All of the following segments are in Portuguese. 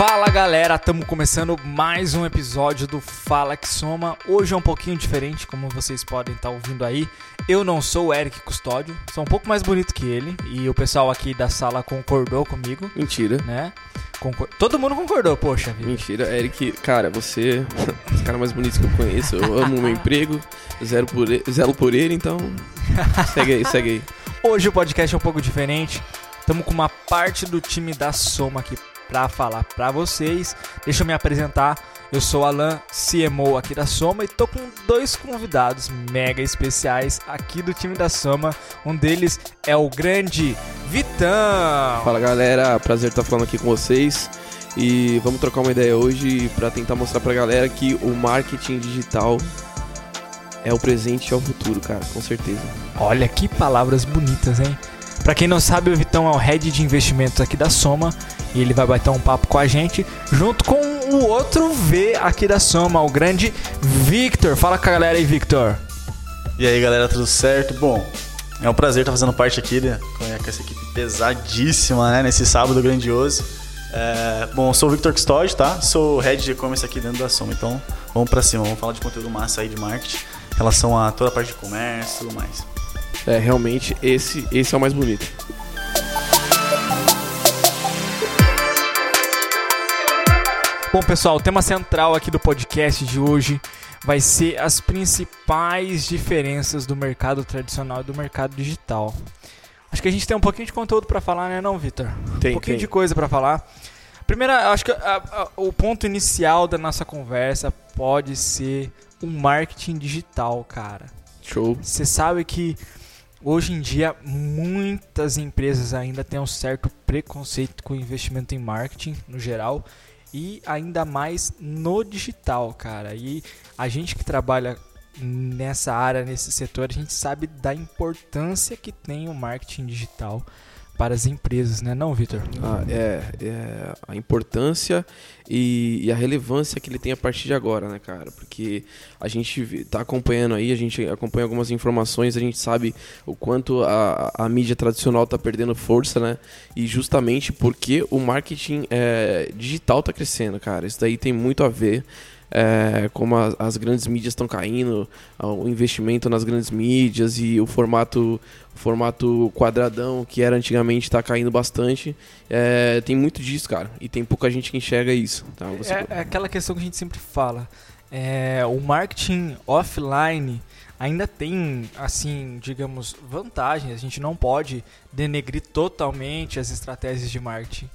Fala galera, estamos começando mais um episódio do Fala que Soma. Hoje é um pouquinho diferente, como vocês podem estar ouvindo aí. Eu não sou o Eric Custódio, sou um pouco mais bonito que ele e o pessoal aqui da sala concordou comigo, Mentira. né? Concor- Todo mundo concordou, poxa vida. Mentira, Eric, cara, você é o cara mais bonito que eu conheço. Eu amo o meu emprego, zero por ele, zero por ele, então. Segue aí, segue aí. Hoje o podcast é um pouco diferente. Estamos com uma parte do time da Soma aqui para falar para vocês. Deixa eu me apresentar. Eu sou o Alan, CMO aqui da Soma e tô com dois convidados mega especiais aqui do time da Soma. Um deles é o grande Vitão. Fala galera, prazer estar falando aqui com vocês. E vamos trocar uma ideia hoje pra tentar mostrar pra galera que o marketing digital é o presente e é o futuro, cara, com certeza. Olha que palavras bonitas, hein? Pra quem não sabe, o Vitão é o head de investimentos aqui da Soma e ele vai bater um papo com a gente junto com o outro V aqui da Soma, o grande Victor. Fala com a galera aí, Victor. E aí galera, tudo certo? Bom, é um prazer estar fazendo parte aqui né, com essa equipe pesadíssima, né? Nesse sábado grandioso. É, bom, sou o Victor Custódio, tá? Sou head de e-commerce aqui dentro da Soma. Então, vamos pra cima, vamos falar de conteúdo massa aí de marketing, em relação a toda a parte de comércio e tudo mais. É, realmente, esse, esse é o mais bonito. Bom, pessoal, o tema central aqui do podcast de hoje vai ser as principais diferenças do mercado tradicional e do mercado digital. Acho que a gente tem um pouquinho de conteúdo pra falar, né, não, Victor? Tem, um pouquinho tem. de coisa pra falar. Primeiro, acho que a- a- o ponto inicial da nossa conversa pode ser o marketing digital, cara. Show. Você sabe que hoje em dia muitas empresas ainda têm um certo preconceito com investimento em marketing no geral e ainda mais no digital, cara. E a gente que trabalha nessa área, nesse setor, a gente sabe da importância que tem o marketing digital para as empresas, né, não, Vitor? Ah, é, é a importância e, e a relevância que ele tem a partir de agora, né, cara? Porque a gente vi- tá acompanhando aí, a gente acompanha algumas informações, a gente sabe o quanto a, a mídia tradicional tá perdendo força, né? E justamente porque o marketing é, digital tá crescendo, cara. Isso daí tem muito a ver. É, como a- as grandes mídias estão caindo, o investimento nas grandes mídias e o formato, o formato quadradão que era antigamente está caindo bastante. É, tem muito disso, cara. E tem pouca gente que enxerga isso. Tá? Você- É, é aquela questão que a gente sempre fala. É, o marketing offline ainda tem, assim, digamos, vantagens. A gente não pode denegrir totalmente as estratégias de marketing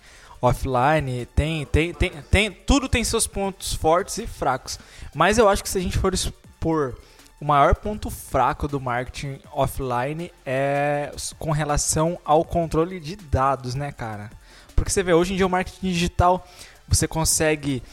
offline. Tem, tem, tem, tem, tudo tem seus pontos fortes e fracos. Mas eu acho que se a gente for expor o maior ponto fraco do marketing offline é com relação ao controle de dados, né, cara? Porque você vê, hoje em dia o marketing digital você consegue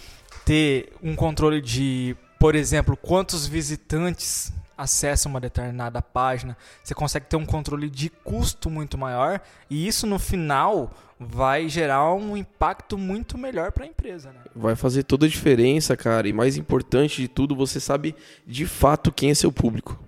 ter um controle de, por exemplo, quantos visitantes acessam uma determinada página, você consegue ter um controle de custo muito maior e isso no final vai gerar um impacto muito melhor para a empresa, né? Vai fazer toda a diferença, cara. E mais importante de tudo, você sabe de fato quem é seu público.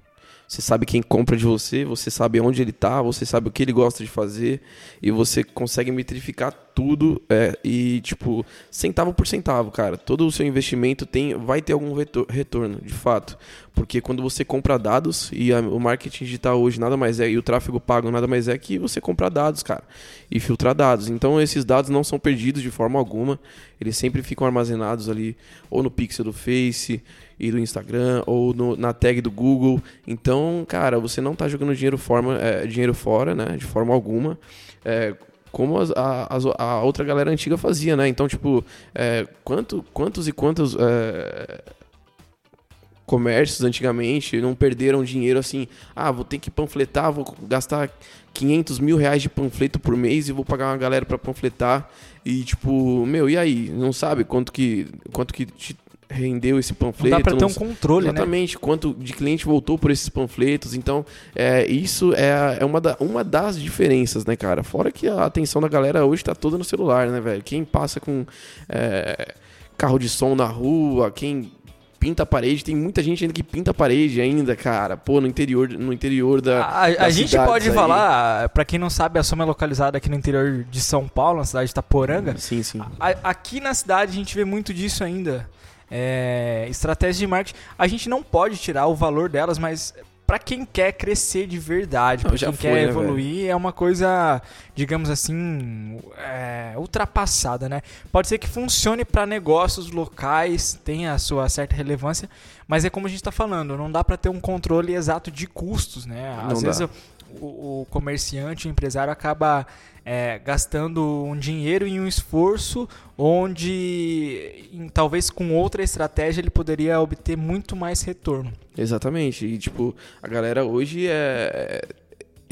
Você sabe quem compra de você, você sabe onde ele tá, você sabe o que ele gosta de fazer e você consegue metrificar tudo é, e, tipo, centavo por centavo, cara. Todo o seu investimento tem, vai ter algum retor- retorno, de fato. Porque quando você compra dados, e a- o marketing digital hoje nada mais é, e o tráfego pago nada mais é que você comprar dados, cara, e filtrar dados. Então esses dados não são perdidos de forma alguma, eles sempre ficam armazenados ali, ou no pixel do Face e do Instagram, ou no- na tag do Google. Então, cara, você não tá jogando dinheiro, forma, é, dinheiro fora, né, de forma alguma. É, como a, a outra galera antiga fazia, né? Então, tipo, é, quanto, quantos e quantos é, comércios antigamente não perderam dinheiro assim? Ah, vou ter que panfletar, vou gastar 500 mil reais de panfleto por mês e vou pagar uma galera pra panfletar. E, tipo, meu, e aí? Não sabe quanto que, quanto que te rendeu esse Não panfleto? dá para ter não um controle, né? Exatamente, quanto de cliente voltou por esses panfletos. Então, é, isso é, é uma, da- uma das diferenças, né, cara? Fora que a atenção da galera hoje tá toda no celular, né, velho? Quem passa com é, carro de som na rua, quem pinta a parede. Tem muita gente ainda que pinta a parede ainda, cara. Pô, no interior, no interior da. A, a gente pode aí. falar, pra quem não sabe, a Soma é localizada aqui no interior de São Paulo, na cidade de Itaporanga. Sim, sim. A- aqui na cidade a gente vê muito disso ainda. É, estratégias de marketing. A gente não pode tirar o valor delas, mas pra quem quer crescer de verdade, já quem foi, quer né, evoluir, é uma coisa, digamos assim, é, ultrapassada, né? Pode ser que funcione pra negócios locais, tenha a sua certa relevância, mas é como a gente tá falando, não dá pra ter um controle exato de custos, né? Às Não vezes o, o comerciante, o empresário acaba é, gastando um dinheiro e um esforço onde em- talvez com outra estratégia ele poderia obter muito mais retorno. Exatamente. E, tipo, a galera hoje é.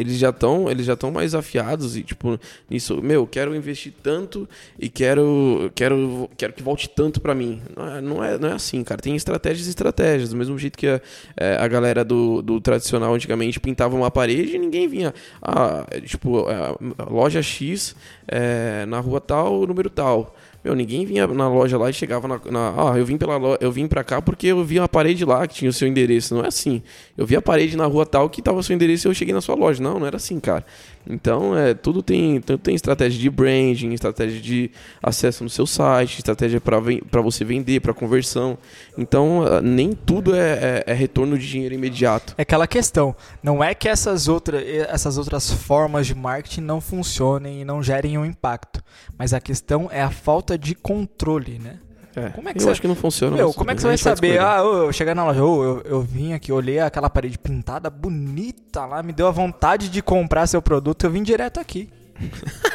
Eles já estão eles já estão mais afiados e tipo nisso meu quero investir tanto e quero quero quero que volte tanto pra mim. Não é, não é não é assim cara. Tem estratégias e estratégias. Do mesmo jeito que a, é, a galera do, do tradicional antigamente pintava uma parede e ninguém vinha. Ah, tipo a loja X é, na rua tal número tal meu, ninguém vinha na loja lá e chegava na. na ah, eu vim pela eu vim pra cá porque eu vi uma parede lá que tinha o seu endereço. Não é assim. Eu vi a parede na rua tal que tava o seu endereço e eu cheguei na sua loja. Não, não era assim, cara. Então, é, tudo tem, tem estratégia de branding, estratégia de acesso no seu site, estratégia para você vender, para conversão. Então, nem tudo é, é- é retorno de dinheiro imediato. É aquela questão, não é que essas, outra, essas outras formas de marketing não funcionem e não gerem um impacto, mas a questão é a falta de controle, né? É, Como é que eu você- acho que não funciona. Meu, como é que você vai saber? Ah, ô, eu chegar na loja, eu, eu vim aqui, olhei aquela parede pintada, bonita lá, me deu a vontade de comprar seu produto, eu vim direto aqui.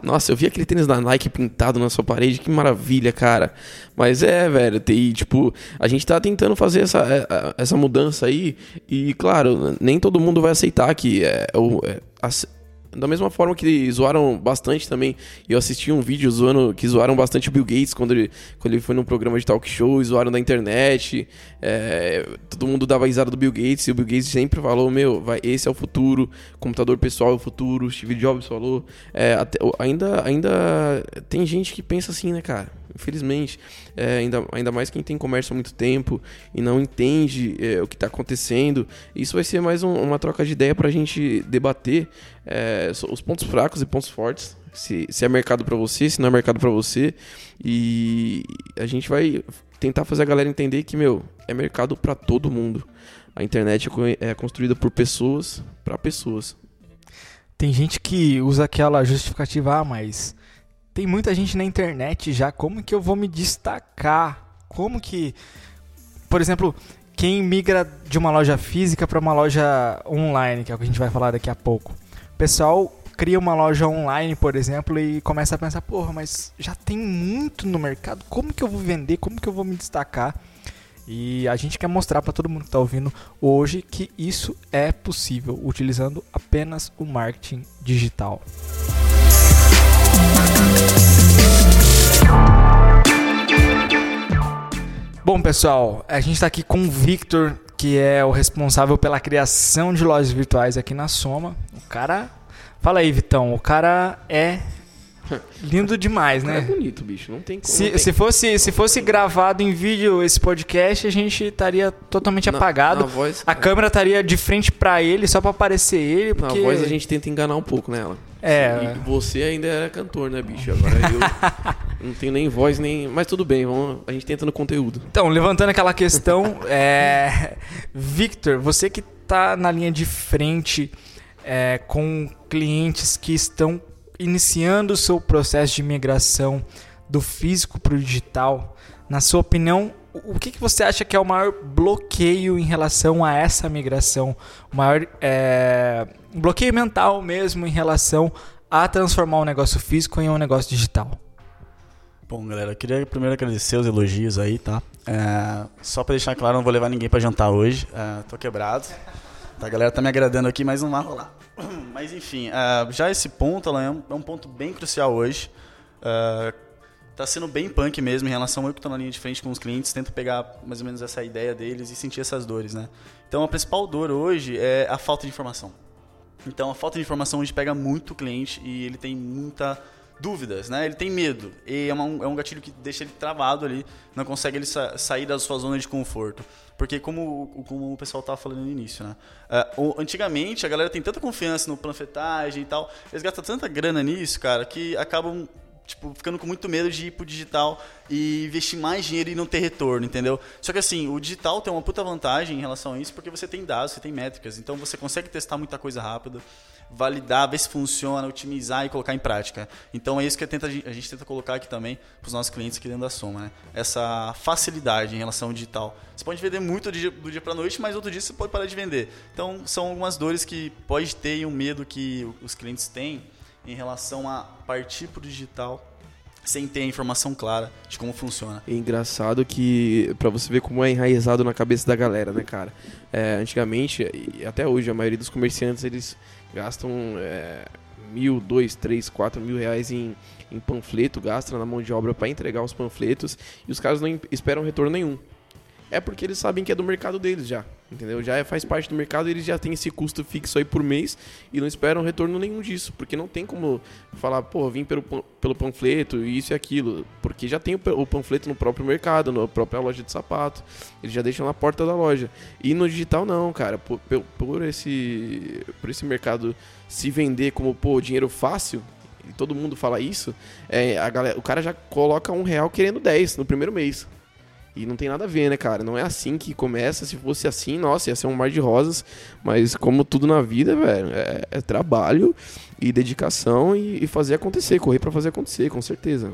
Nossa, eu vi aquele tênis da Nike pintado na sua parede, que maravilha, cara. Mas é, velho, tipo, a gente tá tentando fazer essa, é, é, essa mudança aí, e claro, nem todo mundo vai aceitar que é, o- é, as- da mesma forma que zoaram bastante também, eu assisti um vídeo zoando, que zoaram bastante o Bill Gates quando ele, quando ele foi num programa de talk show, zoaram da internet, é, todo mundo dava risada do Bill Gates, e o Bill Gates sempre falou, meu, vai, esse é o futuro, computador pessoal é o futuro, Steve Jobs falou, é, até- ainda, ainda tem gente que pensa assim, né, cara? Infelizmente, É, ainda, ainda mais quem tem comércio há muito tempo e não entende é, o que está acontecendo. Isso vai ser mais um- uma troca de ideia para a gente debater é, os pontos fracos e pontos fortes. Se, se é mercado para você, se não é mercado para você. E a gente vai tentar fazer a galera entender que, meu, é mercado para todo mundo. A internet é é construída por pessoas para pessoas. Tem gente que usa aquela justificativa, ah, mas tem muita gente na internet já, como que eu vou me destacar? Como que, por exemplo, quem migra de uma loja física para uma loja online, que é o que a gente vai falar daqui a pouco. O pessoal cria uma loja online, por exemplo, e começa a pensar, porra, mas já tem muito no mercado, como que eu vou vender? Como que eu vou me destacar? E a gente quer mostrar para todo mundo que está ouvindo hoje que isso é possível utilizando apenas o marketing digital. Bom, pessoal, a gente está aqui com o Victor, que é o responsável pela criação de lojas virtuais aqui na Soma. O cara. Fala aí, Vitão. O cara é lindo demais, É né? bonito, bicho. Não tem como. Se, tem- se, fosse, se fosse gravado em vídeo esse podcast, a gente estaria totalmente na- apagado. Na voz, A câmera estaria de frente pra ele, só pra aparecer ele, na porque... voz a gente tenta enganar um pouco nela. É. E você ainda era cantor, né, bicho? Agora eu não tenho nem voz, nem. Mas tudo bem, vamos... a gente tenta no conteúdo. Então, levantando aquela questão, é... Victor, você que tá na linha de frente é, com clientes que estão iniciando o seu processo de migração do físico para o digital, na sua opinião, o que, que você acha que é o maior bloqueio em relação a essa migração? O maior é, bloqueio mental mesmo em relação a transformar um negócio físico em um negócio digital? Bom, galera, eu queria primeiro agradecer os elogios aí, tá? É, só pra deixar claro, não vou levar ninguém pra jantar hoje. É, tô quebrado. Tá, a galera tá me agradando aqui, mas não vai rolar. Mas enfim, é, já esse ponto é, um, é um ponto bem crucial hoje. É, tá sendo bem punk mesmo em relação a eu que tô na linha de frente com os clientes, tento pegar mais ou menos essa ideia deles e sentir essas dores, né? Então a principal dor hoje é a falta de informação. Então a falta de informação hoje pega muito o cliente e ele tem muita dúvidas, né? Ele tem medo. E é, uma, é um gatilho que deixa ele travado ali, não consegue ele sa sair da sua zona de conforto. Porque como, como o pessoal estava falando no início, né? Uh, antigamente a galera tem tanta confiança no panfletagem e tal, eles gastam tanta grana nisso, cara, que acabam tipo, ficando com muito medo de ir pro digital e investir mais dinheiro e não ter retorno, entendeu? Só que assim, o digital tem uma puta vantagem em relação a isso, porque você tem dados, você tem métricas, então você consegue testar muita coisa rápida, validar, ver se funciona, otimizar e colocar em prática. Então é isso que a, gente tenta colocar aqui também para os nossos clientes aqui dentro da Soma, né? Essa facilidade em relação ao digital. Você pode vender muito do dia, do dia para noite, mas outro dia você pode parar de vender. Então são algumas dores que pode ter e um medo que os clientes têm em relação a partir para o digital sem ter a informação clara de como funciona. É engraçado que, para você ver como é enraizado na cabeça da galera, né, cara? É, antigamente, e até hoje, a maioria dos comerciantes, eles gastam é, mil, dois, três, quatro mil reais em, em panfleto, gastam na mão de obra para entregar os panfletos e os caras não esperam retorno nenhum é porque eles sabem que é do mercado deles já, entendeu? Já é, faz parte do mercado, eles já têm esse custo fixo aí por mês e não esperam retorno nenhum disso, porque não tem como falar, pô, vim pelo, pelo panfleto, isso e aquilo, porque já tem o, o panfleto no próprio mercado, na própria loja de sapato, eles já deixam na porta da loja. E no digital não, cara, por, por esse, por esse mercado se vender como, pô, dinheiro fácil, e todo mundo fala isso, é, a galera, o cara já coloca um real querendo 10 no primeiro mês. E não tem nada a ver, né, cara? Não é assim que começa. Se fosse assim, nossa, ia ser um mar de rosas. Mas como tudo na vida, velho, é, é trabalho e dedicação e, e fazer acontecer, correr para fazer acontecer, com certeza.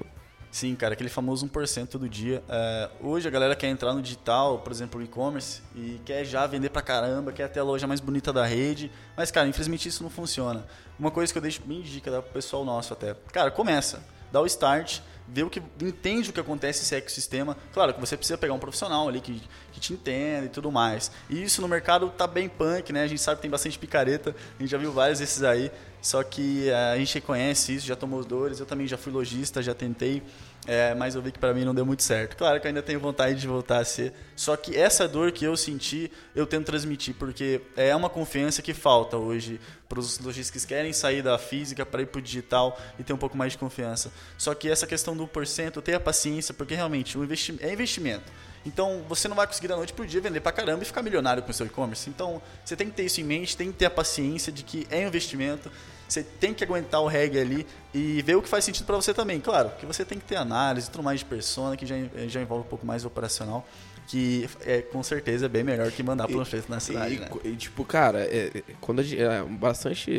Sim, cara, aquele famoso 1% todo dia. É, hoje a galera quer entrar no digital, por exemplo, e-commerce, e quer já vender pra caramba, quer ter a loja mais bonita da rede. Mas, cara, infelizmente isso não funciona. Uma coisa que eu deixo bem dica pro pessoal nosso até. Cara, começa. Dá o start vê o que entende o que acontece nesse ecossistema. Claro que você precisa pegar um profissional ali que, que te entenda e tudo mais. E isso no mercado tá bem punk, né? A gente sabe que tem bastante picareta, a gente já viu vários desses aí. Só que eh, a gente reconhece isso, já tomou dores. Eu também já fui lojista, já tentei, é, mas eu vi que para mim não deu muito certo. Claro que eu ainda tenho vontade de voltar a ser. Só que essa dor que eu senti, eu tento transmitir, porque é uma confiança que falta hoje para os lojistas que querem sair da física para ir para o digital e ter um pouco mais de confiança. Só que essa questão do porcento, tenha paciência, porque realmente o é investimento. Então você não vai conseguir da noite pro dia vender pra caramba e ficar milionário com o seu e-commerce. Então você tem que ter isso em mente, tem que ter a paciência de que é investimento. Você tem que aguentar o reggae ali e ver o que faz sentido para você também. Claro, que você tem que ter análise, tudo mais de persona, que já, já envolve um pouco mais operacional que é com certeza é bem melhor que mandar panfleto na cidade, e, né? E, tipo, cara, é, é quando gente, é, bastante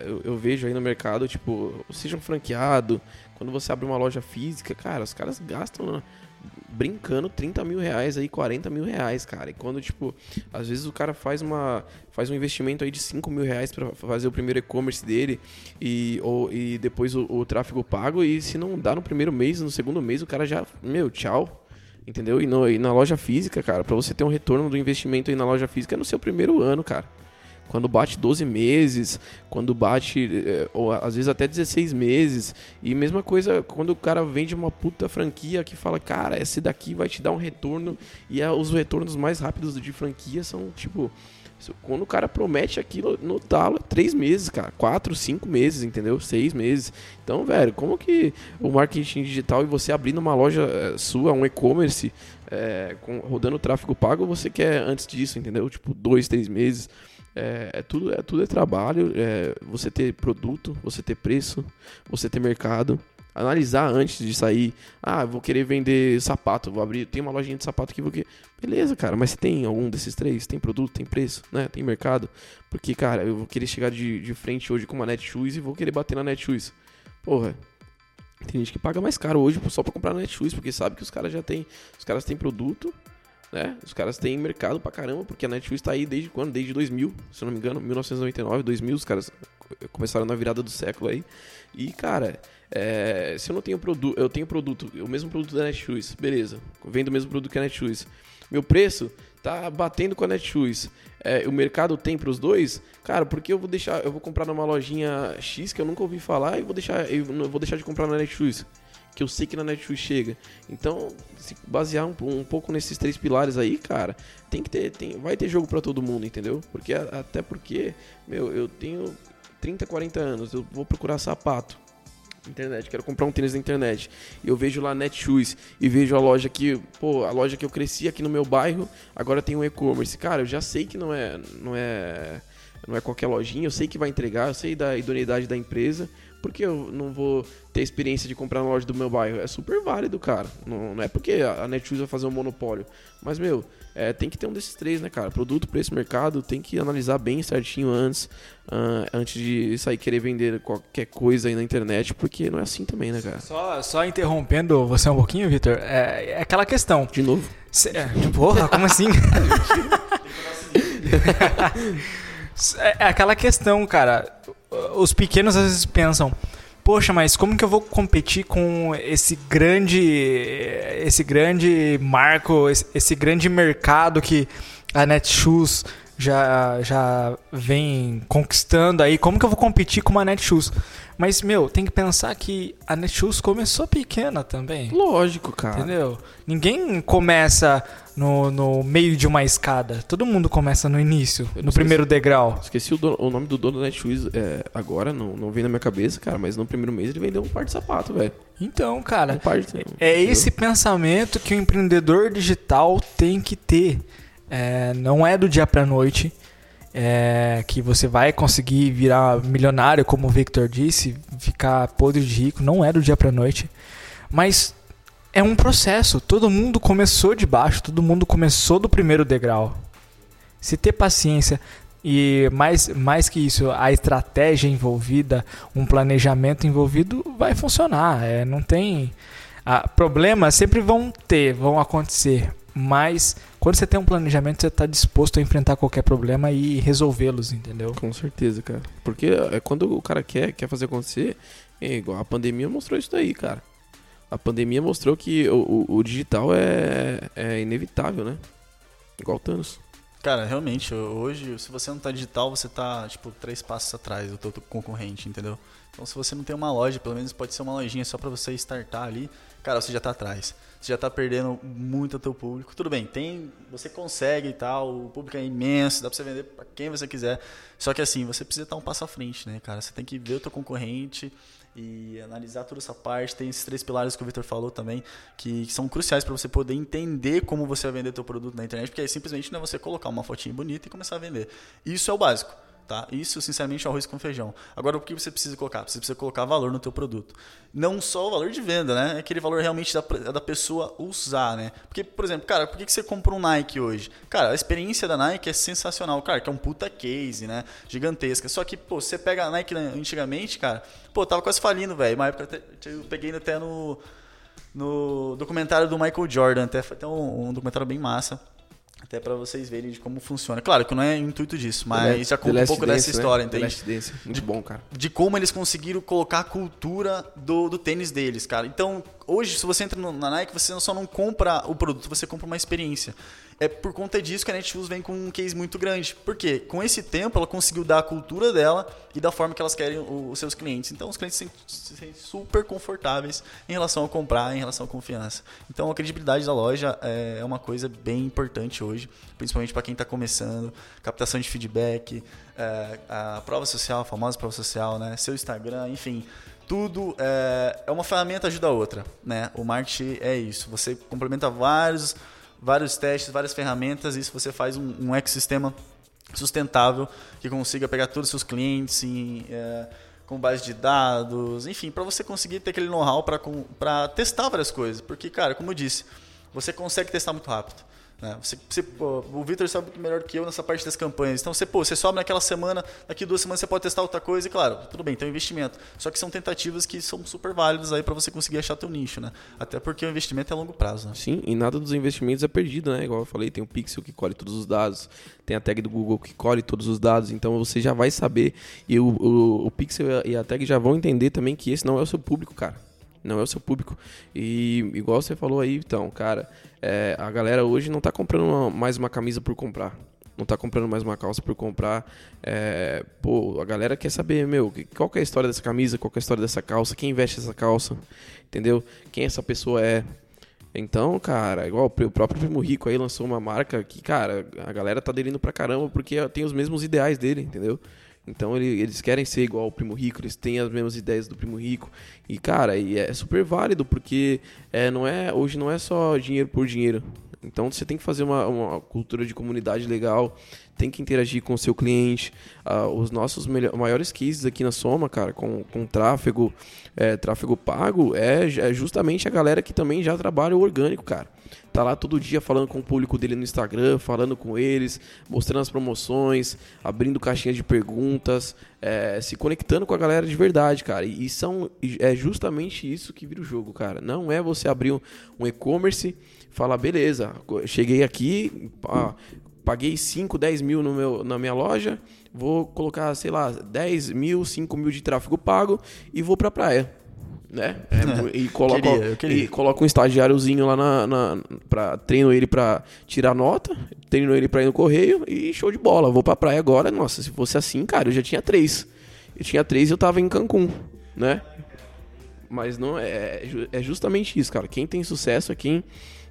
eu, eu, vejo aí no mercado, tipo, seja um franqueado, quando você abre uma loja física, cara, os caras gastam brincando 30 mil reais aí, 40 mil reais, cara. E quando, tipo, às vezes o cara faz uma faz um investimento aí de 5 mil reais para fazer o primeiro e-commerce dele e, ou, e depois o, o, tráfego pago e se não dá no primeiro mês, no segundo mês o cara já, meu, tchau. Entendeu? E, no, e na loja física, cara, para você ter um retorno do investimento aí na loja física é no seu primeiro ano, cara. Quando bate 12 meses, quando bate, é, ou às vezes até 16 meses. E mesma coisa quando o cara vende uma puta franquia que fala, cara, esse daqui vai te dar um retorno. E a, os retornos mais rápidos de franquia são tipo. Quando o cara promete aquilo no talo, é três meses, cara. Quatro, cinco meses, entendeu? Seis meses. Então, velho, como que o marketing digital e você abrindo uma loja é, sua, um e-commerce, é, rodando tráfego pago, você quer antes disso, entendeu? Tipo, dois, três meses. É, é, tudo, é tudo é trabalho, é você ter produto, você ter preço, você ter mercado. Analisar antes de sair. Ah, vou querer vender sapato, vou abrir. Tem uma lojinha de sapato aqui, vou querer. Beleza, cara, mas você tem algum desses três? Tem produto, tem preço, né? Tem mercado. Porque, cara, eu vou querer chegar de, de frente hoje com uma Netshoes e vou querer bater na Netshoes. Porra, tem gente que paga mais caro hoje só pra comprar na Netshoes, porque sabe que os caras já têm. Os caras têm produto, né? Os caras têm mercado pra caramba, porque a Netflix tá aí desde quando? Desde 2000, se eu não me engano, 1999, 2000, os caras começaram na virada do século aí. E, cara, é, se eu não tenho produto, eu tenho produto, o mesmo produto da Netshoes, beleza, vendo o mesmo produto que a Netshoes. Meu preço tá batendo com a Netshoes. É, o mercado tem para os dois, cara, porque eu vou deixar, eu vou comprar numa lojinha X que eu nunca ouvi falar e vou deixar, eu vou deixar de comprar na Netshoes que eu sei que na Netflix chega. Então, se basear um, um, pouco nesses três pilares aí, cara, tem que ter, tem, vai ter jogo para todo mundo, entendeu? Porque até porque, meu, eu tenho 30, 40 anos, eu vou procurar sapato. internet, quero comprar um tênis na internet. E eu vejo lá Netshoes e vejo a loja que, pô, a loja que eu cresci aqui no meu bairro, agora tem um e-commerce. Cara, eu já sei que não é, não é, não é qualquer lojinha, eu sei que vai entregar, eu sei da idoneidade da empresa, porque eu não vou ter experiência de comprar na loja do meu bairro? É super válido, cara. Não, não é porque a Netshoes vai fazer um monopólio. Mas, meu, é, tem que ter um desses três, né, cara? Produto, preço, mercado, tem que analisar bem certinho antes, uh, antes de sair querer vender qualquer coisa aí na internet, porque não é assim também, né, cara? Só, só interrompendo você um pouquinho, Victor, é, é aquela questão. De novo? Cê, é, porra, como assim? é, é aquela questão, cara. Os pequenos às vezes pensam, poxa, mas como que eu vou competir com esse grande, esse grande marco, esse, esse grande mercado que a Netshoes já, já vem conquistando aí? Como que eu vou competir com uma Netshoes? Mas, meu, tem que pensar que a Netshoes começou pequena também. Lógico, cara. Entendeu? Ninguém começa no, no meio de uma escada. Todo mundo começa no início, no primeiro degrau. Esqueci o, dono, o, nome do dono da Netshoes é, agora, não, não vem na minha cabeça, cara, mas no primeiro mês ele vendeu um par de sapato, velho. Então, cara, um de, é entendeu? esse pensamento que o empreendedor digital tem que ter. É, não é do dia pra noite é, que você vai conseguir virar milionário, como o Victor disse, ficar podre de rico, não é do dia para noite, mas é um processo. Todo mundo começou de baixo, todo mundo começou do primeiro degrau. Se ter paciência e mais, mais que isso, a estratégia envolvida, um planejamento envolvido, vai funcionar. É, não tem. Ah, problemas sempre vão ter, vão acontecer, mas quando você tem um planejamento, você está disposto a enfrentar qualquer problema e resolvê-los, entendeu? Com certeza, cara. Porque é quando o cara quer, quer fazer acontecer, é igual a pandemia mostrou isso daí, cara. A pandemia mostrou que o, o, o digital é, é inevitável, né? Igual Thanos. Cara, realmente, hoje, se você não tá digital, você tá, tipo, três passos atrás do teu concorrente, entendeu? Então, se você não tem uma loja, pelo menos pode ser uma lojinha só para você startar ali, cara, você já tá atrás você já está perdendo muito o teu público. Tudo bem, tem, você consegue e tal, o público é imenso, dá para você vender para quem você quiser. Só que assim, você precisa estar um passo à frente, né, cara? Você tem que ver o teu concorrente e analisar toda essa parte. Tem esses três pilares que o Victor falou também, que, que são cruciais para você poder entender como você vai vender teu produto na internet, porque aí simplesmente não é você colocar uma fotinha bonita e começar a vender. Isso é o básico. Tá? Isso, sinceramente, é arroz com feijão. Agora, o que você precisa colocar? Você precisa colocar valor no teu produto. Não só o valor de venda, né? É aquele valor realmente da, da pessoa usar, né? Porque, por exemplo, cara, por que, você compra um Nike hoje? Cara, a experiência da Nike é sensacional. Cara, que é um puta case, né? Gigantesca. Só que, pô, você pega a Nike antigamente, cara, pô, tava quase falindo, velho. Uma época eu peguei até no, no documentário do Michael Jordan, até foi até um, um documentário bem massa até para vocês verem de como funciona. Claro que não é intuito disso, mas já conta um pouco dessa né? história, né? entende? Dance. Muito de, bom, cara. De como eles conseguiram colocar a cultura do, do tênis deles, cara. Então, hoje, se você entra na Nike, você só não compra o produto, você compra uma experiência. É por conta disso que a Netshoes vem com um case muito grande. Porque com esse tempo ela conseguiu dar a cultura dela e da forma que elas querem os seus clientes. Então os clientes se sentem super confortáveis em relação a comprar, em relação à confiança. Então a credibilidade da loja é, é uma coisa bem importante hoje, principalmente para quem está começando, captação de feedback, é, a prova social, a famosa prova social, né? seu Instagram, enfim tudo é, é, uma ferramenta ajuda a outra, né? O marketing é isso. Você complementa vários vários testes, várias ferramentas, e isso você faz um, um ecossistema sustentável que consiga pegar todos os seus clientes em, é, com base de dados, enfim, para você conseguir ter aquele know-how para testar várias coisas. Porque, cara, como eu disse, você consegue testar muito rápido. Né? Você, você, o Victor sabe melhor que eu nessa parte das campanhas. Então você, pô, você sobe naquela semana, daqui duas semanas você pode testar outra coisa e claro, tudo bem, tem um investimento. Só que são tentativas que são super válidas aí para você conseguir achar teu nicho, né? Até porque o investimento é a longo prazo. Né? Sim, e nada dos investimentos é perdido, né? Igual eu falei, tem o Pixel que colhe todos os dados, tem a tag do Google que colhe todos os dados, então você já vai saber e o, o, o Pixel e a tag já vão entender também que esse não é o seu público, cara não é o seu público. E igual você falou aí, então, cara, é, a galera hoje não tá comprando uma, mais uma camisa por comprar. Não tá comprando mais uma calça por comprar. É, pô, a galera quer saber, meu, qual é a história dessa camisa, qual é a história dessa calça, quem veste essa calça, entendeu? Quem essa pessoa é. Então, cara, igual o próprio Primo Rico aí lançou uma marca que, cara, a galera tá aderindo pra caramba porque tem os mesmos ideais dele, entendeu? Então ele- eles querem ser igual ao Primo Rico, eles têm as mesmas ideias do Primo Rico. E, cara, e é super válido, porque é, não é, hoje não é só dinheiro por dinheiro. Então você tem que fazer uma, uma cultura de comunidade legal, tem que interagir com o seu cliente. Ah, os nossos maiores cases aqui na Soma, cara, com, com tráfego, é, tráfego pago, é, é justamente a galera que também já trabalha o orgânico, cara. Tá lá todo dia falando com o público dele no Instagram, falando com eles, mostrando as promoções, abrindo caixinha de perguntas, é, se conectando com a galera de verdade, cara. E, são, é justamente isso que vira o jogo, cara. Não é você abrir um, e-commerce, falar, beleza, cheguei aqui, paguei 5, 10 mil no meu, na minha loja, vou colocar, sei lá, 10 mil, 5 mil de tráfego pago e vou pra praia. Né? É, mu- e coloca, Queria, queria. e coloca um estagiáriozinho lá na, na pra, treino ele pra tirar nota, treino ele pra ir no correio e show de bola. Vou pra praia agora. Nossa, se fosse assim, cara, eu já tinha três. Eu tinha três e eu tava em Cancún, né? Mas não é, é é justamente isso, cara. Quem tem sucesso é quem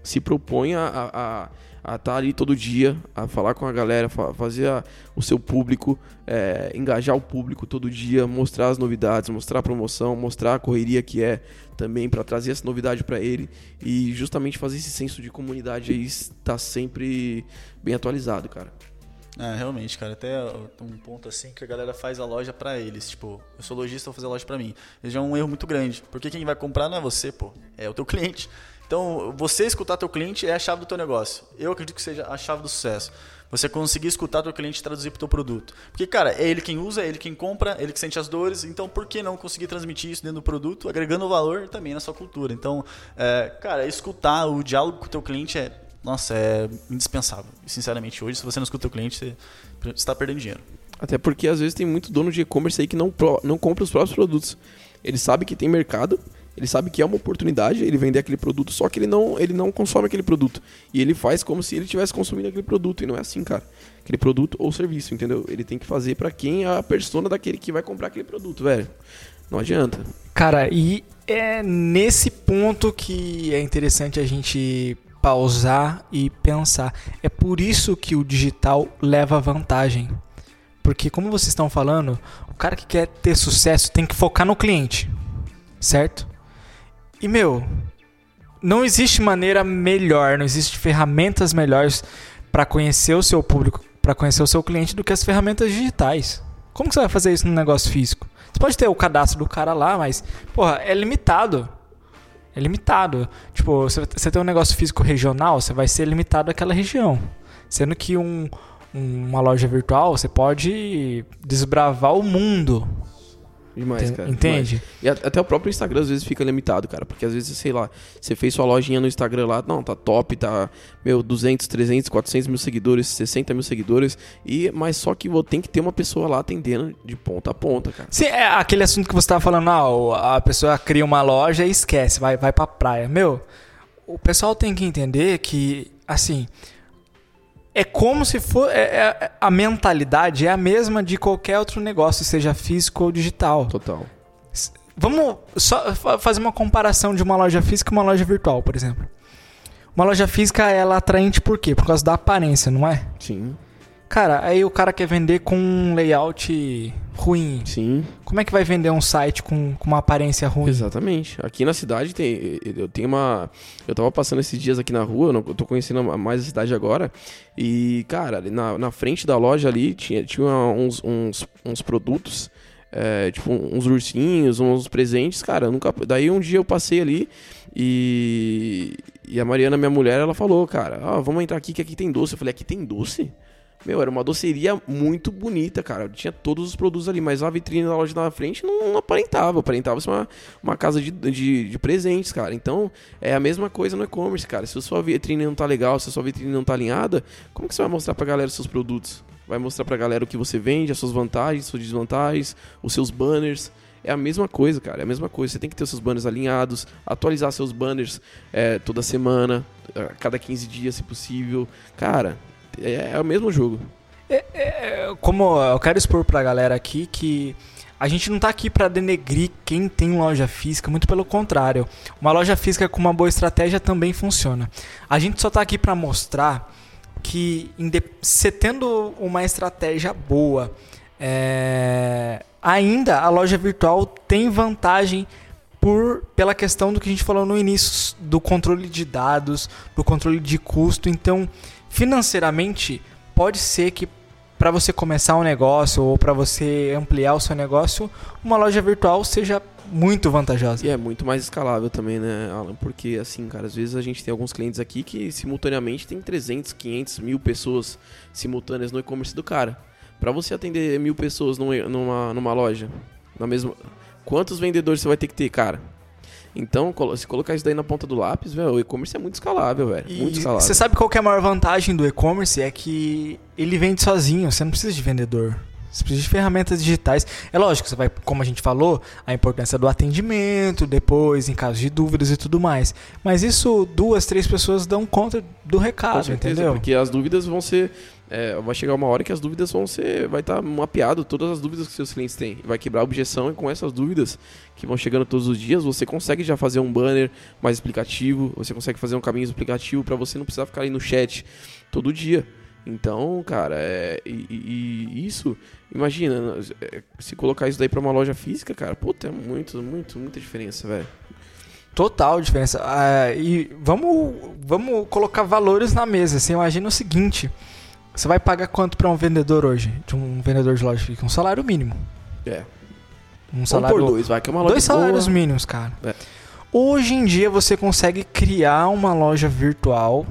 se propõe a estar a, a tá ali todo dia, a falar com a galera, fa- fazer a- o seu público, é, engajar o público todo dia, mostrar as novidades, mostrar a promoção, mostrar a correria que é também para trazer essa novidade para ele e justamente fazer esse senso de comunidade aí estar sempre bem atualizado, cara. É, realmente, cara. Até um ponto assim que a galera faz a loja pra eles. Tipo, eu sou lojista, vou fazer a loja pra mim. Isso já é um erro muito grande. Porque quem vai comprar não é você, pô. É o teu cliente. Então, você escutar teu cliente é a chave do teu negócio. Eu acredito que seja a chave do sucesso. Você conseguir escutar teu cliente e traduzir pro teu produto. Porque, cara, é ele quem usa, é ele quem compra, é ele que sente as dores. Então, por que não conseguir transmitir isso dentro do produto, agregando valor também na sua cultura? Então, é, cara, escutar o diálogo com o teu cliente é nossa, é indispensável. Sinceramente, hoje, se você não escuta o cliente, você está perdendo dinheiro. Até porque às vezes tem muito dono de e-commerce aí que não, não compra os próprios produtos. Ele sabe que tem mercado, ele sabe que é uma oportunidade ele vender aquele produto, só que ele não, ele não consome aquele produto. E ele faz como se ele estivesse consumindo aquele produto. E não é assim, cara. Aquele produto ou serviço, entendeu? Ele tem que fazer pra quem é a persona daquele que vai comprar aquele produto, velho. Não adianta. Cara, e é nesse ponto que é interessante a gente pausar e pensar. É por isso que o digital leva vantagem. Porque, como vocês estão falando, o cara que quer ter sucesso tem que focar no cliente, certo? E, meu, não existe maneira melhor, não existe ferramentas melhores para conhecer o seu público, para conhecer o seu cliente do que as ferramentas digitais. Como que você vai fazer isso no negócio físico? Você pode ter o cadastro do cara lá, mas, porra, é limitado. É limitado. Tipo, você, tem um negócio físico regional, você vai ser limitado àquela região. Sendo que um- uma loja virtual, você pode desbravar o mundo. Demais, cara. entende? demais. E até o próprio Instagram às vezes fica limitado, cara. Porque às vezes, sei lá, você fez sua lojinha no Instagram lá, não, tá top, tá, meu, 200, 300, 400 mil seguidores, 60 mil seguidores. E, mas só que tem que ter uma pessoa lá atendendo de ponta a ponta, cara. Sim, é aquele assunto que você tava falando, ah, a pessoa cria uma loja e esquece, vai, vai pra praia. Meu, o pessoal tem que entender que, assim, é como se for. é- é- a mentalidade é a mesma de qualquer outro negócio, seja físico ou digital. Total. Vamos só fa- fazer uma comparação de uma loja física e uma loja virtual, por exemplo. Uma loja física ela é atraente por quê? Por causa da aparência, não é? Sim, Cara, aí o cara quer vender com um layout ruim. sim. Como é que vai vender um site com, com uma aparência ruim? Exatamente. Aqui na cidade tem. Eu tenho uma. Eu tava passando esses dias aqui na rua, eu não- eu tô conhecendo mais a cidade agora. E, cara, na, na frente da loja ali tinha, tinha uns, uns, uns produtos. é, tipo, uns ursinhos, uns presentes, cara, nunca. Daí um dia eu passei ali e. E a Mariana, minha mulher, ela falou, cara, ah, vamos entrar aqui que aqui tem doce. Eu falei, aqui tem doce? Meu, era uma doceria muito bonita, cara. Tinha todos os produtos ali, mas a vitrine da loja na frente não, não aparentava. Aparentava ser uma, uma casa de, de, de presentes, cara. Então, é a mesma coisa no e-commerce, cara. Se a sua vitrine não tá legal, se a sua vitrine não tá alinhada, como que você vai mostrar pra galera os seus produtos? Vai mostrar pra galera o que você vende, as suas vantagens, suas desvantagens, os seus banners. É a mesma coisa, cara. É a mesma coisa. Você tem que ter seus banners alinhados, atualizar seus banners é, toda semana, a cada 15 dias, se possível. Cara, é, é o mesmo jogo. É, como eu quero expor pra galera aqui que a gente não tá aqui pra denegrir quem tem loja física, muito pelo contrário. Uma loja física com uma boa estratégia também funciona. A gente só tá aqui pra mostrar que você tendo uma estratégia boa, é, ainda a loja virtual tem vantagem por pela questão do que a gente falou no início do controle de dados, do controle de custo. Então, financeiramente, pode ser que para você começar um negócio ou para você ampliar o seu negócio, uma loja virtual seja muito vantajosa. E é muito mais escalável também, né, Alan? Porque, assim, cara, às vezes a gente tem alguns clientes aqui que simultaneamente tem 300, 500 mil pessoas simultâneas no e-commerce do cara. Para você atender mil pessoas numa, numa loja, na mesma. Quantos vendedores você vai ter que ter, cara? Então, se colocar isso daí na ponta do lápis, velho, o e-commerce é muito escalável, velho. Muito escalável. Você sabe qual que é a maior vantagem do e-commerce? É que ele vende sozinho, você não precisa de vendedor. Você precisa de ferramentas digitais. É lógico, você vai, como a gente falou, a importância do atendimento, depois, em caso de dúvidas e tudo mais. Mas isso, duas, três pessoas dão conta do recado, Com certeza, entendeu? Porque as dúvidas vão ser é, vai chegar uma hora que as dúvidas vão ser. Vai estar tá mapeado todas as dúvidas que seus clientes têm. Vai quebrar a objeção e com essas dúvidas que vão chegando todos os dias, você consegue já fazer um banner mais explicativo, você consegue fazer um caminho explicativo para você não precisar ficar aí no chat todo dia. Então, cara, é, e, e, isso, imagina, é, se colocar isso daí para uma loja física, cara, puta, é muito, muito, muita diferença, velho. Total diferença. Ah, e vamos, vamos colocar valores na mesa. Você imagina o seguinte: você vai pagar quanto para um vendedor hoje? De um vendedor de loja física? Um salário mínimo. É. Um salário. por dois, vai, que é uma loja Dois salários boa. mínimos, cara. É. Hoje em dia você consegue criar uma loja virtual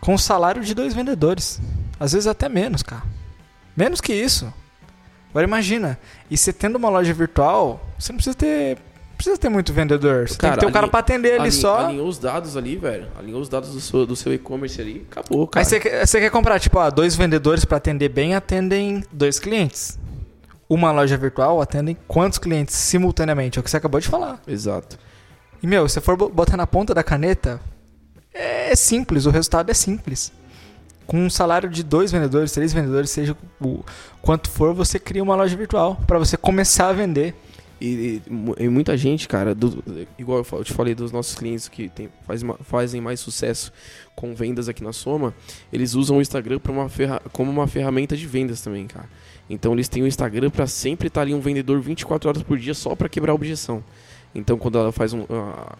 com o salário de dois vendedores. Às vezes até menos, cara. Menos que isso. Agora imagina, e você tendo uma loja virtual, você não precisa ter precisa ter muito vendedor. Você cara, tem que ter um cara pra atender ele só. Alinhou os dados ali, velho. Alinhou os dados do seu, do seu e-commerce ali, acabou, cara. Aí você, você quer comprar, tipo, ó, dois vendedores para atender bem, atendem dois clientes. Uma loja virtual atendem quantos clientes simultaneamente? É o que você acabou de falar. Exato. E, meu, se for botar na ponta da caneta, é simples, o resultado é simples. Com um salário de dois vendedores, três vendedores, seja o quanto for, você cria uma loja virtual para você começar a vender. E, e, muita gente, cara, do, igual eu te falei dos nossos clientes que tem, faz, fazem mais sucesso com vendas aqui na Soma, eles usam o Instagram uma ferra, como uma ferramenta de vendas também, cara. Então eles têm o Instagram para sempre estar ali um vendedor 24 horas por dia só para quebrar a objeção. Então, quando ela faz um,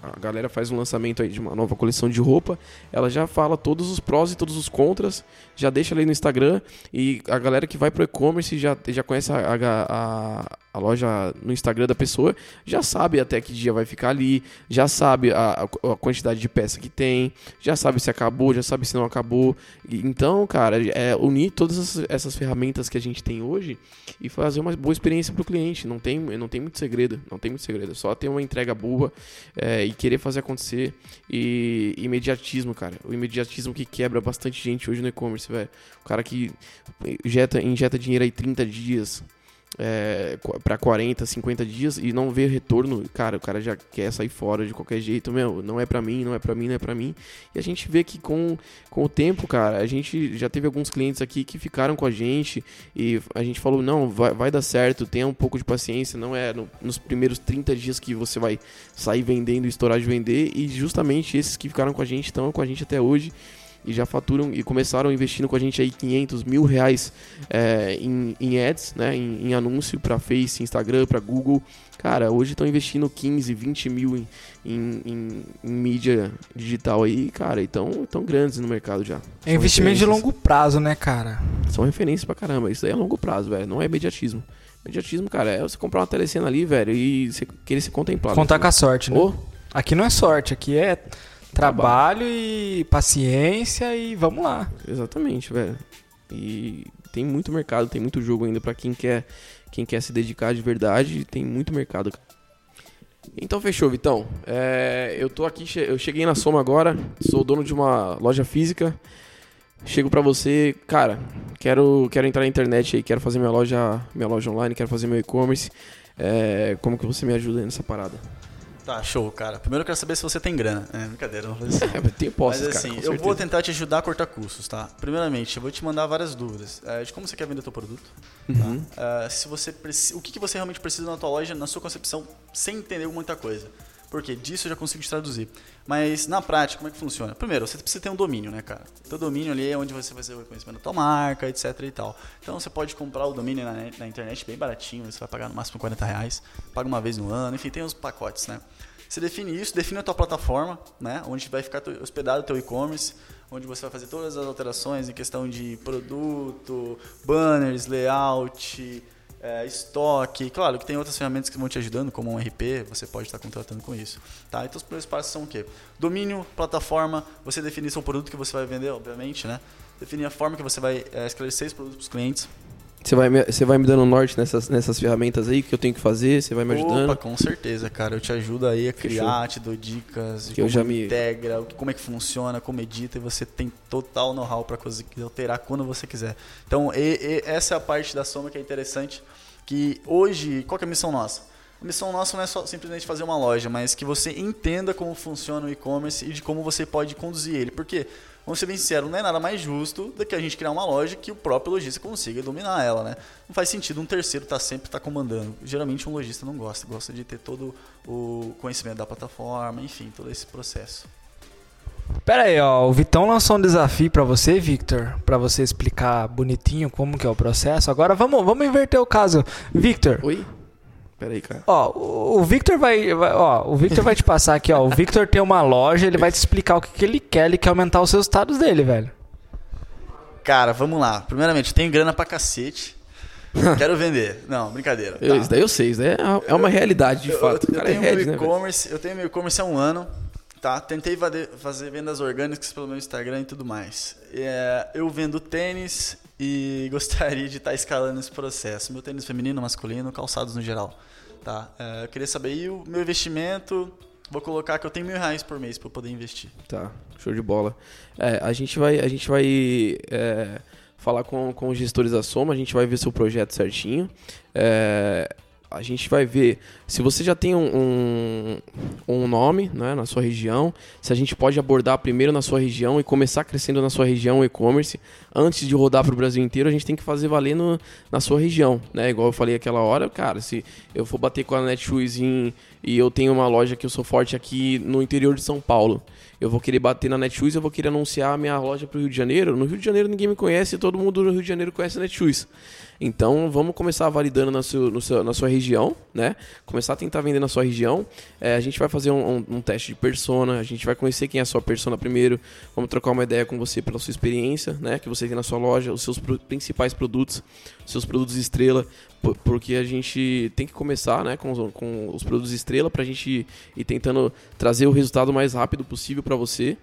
a galera faz um lançamento aí de uma nova coleção de roupa, ela já fala todos os prós e todos os contras, já deixa ali no Instagram e a galera que vai pro e-commerce já, já conhece a, a, a, loja no Instagram da pessoa, já sabe até que dia vai ficar ali, já sabe a, a quantidade de peça que tem, já sabe se acabou, já sabe se não acabou. Então, cara, é unir todas essas, ferramentas que a gente tem hoje e fazer uma boa experiência pro cliente. Não tem, não tem muito segredo, não tem muito segredo, é só ter uma entrega boa é, e querer fazer acontecer. E imediatismo, cara. O imediatismo que quebra bastante gente hoje no e-commerce, velho. O cara que injeta, injeta dinheiro aí 30 dias é, para 40, 50 dias e não vê retorno, cara, o cara já quer sair fora de qualquer jeito, meu, não é para mim, não é para mim, não é para mim. E a gente vê que com, com o tempo, cara, a gente já teve alguns clientes aqui que ficaram com a gente e a gente falou, não, vai, vai dar certo, tenha um pouco de paciência, não é no, nos primeiros 30 dias que você vai sair vendendo estourar de vender e justamente esses que ficaram com a gente estão com a gente até hoje e já faturam e começaram investindo com a gente aí 500 mil reais é, em, em ads, né, em, em anúncio para Face, Instagram, para Google. Cara, hoje estão investindo 15, 20 mil em, em, em, em, mídia digital aí, cara, e tão, tão grandes no mercado já. É investimento de longo prazo, né, cara? São referências pra caramba. Isso aí é longo prazo, velho. Não é imediatismo. Imediatismo, cara, é você comprar uma telecena ali, velho, e você querer ser contemplado. Contar com a sorte, né? Oh. Aqui não é sorte, aqui é Trabalho e paciência e vamos lá. Exatamente, velho. E tem muito mercado, tem muito jogo ainda para quem quer, quem quer se dedicar de verdade, tem muito mercado. Então fechou, Vitão. É, eu tô aqui, eu cheguei na Soma agora, sou dono de uma loja física. Chego para você, cara, quero, quero entrar na internet aí, quero fazer minha loja, minha loja online, quero fazer meu e-commerce. É, como que você me ajuda nessa parada? Tá, show, cara. Primeiro eu quero saber se você tem grana. É, brincadeira, não vou fazer assim. É, tem posses, Mas assim, cara, eu vou tentar te ajudar a cortar custos, tá? Primeiramente, eu vou te mandar várias dúvidas é, de como você quer vender teu produto. Tá? Uhum. Tá? É, se você o que, que você realmente precisa na tua loja, na sua concepção, sem entender muita coisa. Porque disso eu já consigo te traduzir. Mas na prática, como é que funciona? Primeiro, você precisa ter um domínio, né, cara? O domínio ali é onde você vai fazer o reconhecimento da tua marca, etc e tal. Então você pode comprar o domínio na, na internet bem baratinho, você vai pagar no máximo 40 reais, paga uma vez no ano, enfim, tem os pacotes, né? Você define isso, define a tua plataforma, né? Onde vai ficar hospedado o teu e-commerce, onde você vai fazer todas as alterações em questão de produto, banners, layout, é, estoque. Claro que tem outras ferramentas que vão te ajudando, como um RP, você pode estar contratando com isso. Tá? Então os primeiros passos são o quê? Domínio, plataforma, você definir seu produto que você vai vender, obviamente, né? Definir a forma que você vai é, esclarecer esse produto para os clientes. Você vai, me, você vai me dando norte nessas, nessas ferramentas aí que eu tenho que fazer? Você vai me ajudando? Opa, com certeza, cara. Eu te ajudo aí a criar, Fechou. te dou dicas, que eu já me integra, como é que funciona, como edita, e você tem total know-how para conseguir alterar quando você quiser. Então, e, e, essa é a parte da soma que é interessante, que hoje, qual é a missão nossa? A missão nossa não é só simplesmente fazer uma loja, mas que você entenda como funciona o e-commerce e de como você pode conduzir ele. Porque vamos ser bem sinceros, não é nada mais justo do que a gente criar uma loja que o próprio lojista consiga dominar ela, né? Não faz sentido um terceiro estar tá sempre tá comandando. Geralmente um lojista não gosta, gosta de ter todo o conhecimento da plataforma, enfim, todo esse processo. Pera aí, ó, o Vitão lançou um desafio para você, Victor, para você explicar bonitinho como que é o processo. Agora vamos, vamos inverter o caso. Victor. Oi. Peraí, cara. Ó, o Victor vai, vai, ó, o Victor vai te passar aqui, ó. O Victor tem uma loja, ele vai te explicar o que, que ele quer, ele quer aumentar os resultados dele, velho. Cara, vamos lá. Primeiramente, eu tenho grana pra cacete. Quero vender. Não, brincadeira. Eu, tá. Isso daí eu sei, isso daí é uma realidade de fato. Eu, eu, eu tenho é meu e-commerce, eu tenho meu e-commerce há um ano. Tá, tentei fazer vendas orgânicas pelo meu Instagram e tudo mais. É, eu vendo tênis e gostaria de estar escalando esse processo. Meu tênis feminino, masculino, calçados no geral. Tá? É, eu queria saber e o meu investimento. Vou colocar que eu tenho mil reais por mês para poder investir. Tá, show de bola. É, a gente vai, a gente vai é, falar com, com os gestores da Soma, a gente vai ver seu projeto certinho. É, a gente vai ver se você já tem um, um, um, nome né, na sua região, se a gente pode abordar primeiro na sua região e começar crescendo na sua região o e-commerce. Antes de rodar para o Brasil inteiro, a gente tem que fazer valer no, na sua região. Né? Igual eu falei aquela hora, cara, se eu for bater com a Netshoes em, e eu tenho uma loja que eu sou forte aqui no interior de São Paulo, eu vou querer bater na Netshoes, eu vou querer anunciar a minha loja para o Rio de Janeiro. No Rio de Janeiro ninguém me conhece, todo mundo no Rio de Janeiro conhece a Netshoes. Então vamos começar validando na, seu, seu, na sua região, né? Começar a tentar vender na sua região. É, a gente vai fazer um, um, um, teste de persona, a gente vai conhecer quem é a sua persona primeiro. Vamos trocar uma ideia com você pela sua experiência, né? Que você tem na sua loja, os seus principais produtos, seus produtos estrela, porque a gente tem que começar, né? Com, com os produtos estrela para a gente ir tentando trazer o resultado mais rápido possível para você.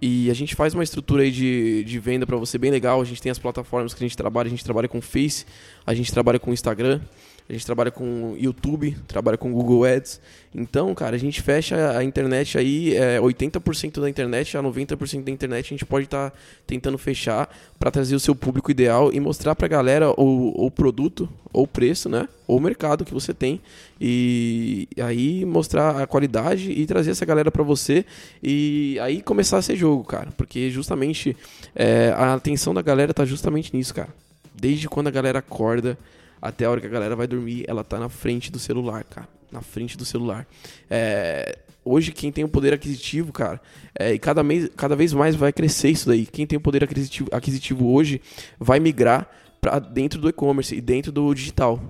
E a gente faz uma estrutura aí de, de venda para você bem legal. A gente tem as plataformas que a gente trabalha. A gente trabalha com Face, a gente trabalha com Instagram, a gente trabalha com YouTube, trabalha com Google Ads. Então, cara, a gente fecha a internet aí, é, 80% da internet a 90% da internet a gente pode estar tá tentando fechar para trazer o seu público ideal e mostrar para a galera o, o produto, ou preço, né? Ou mercado que você tem. E aí mostrar a qualidade e trazer essa galera para você e aí começar a ser jogo, cara. Porque justamente é, a atenção da galera tá justamente nisso, cara. Desde quando a galera acorda até a hora que a galera vai dormir, ela tá na frente do celular, cara. Na frente do celular. É, hoje, quem tem o poder aquisitivo, cara, é, e cada, mês, cada vez mais vai crescer isso daí. Quem tem o poder aquisitivo, aquisitivo hoje vai migrar para dentro do e-commerce e dentro do digital.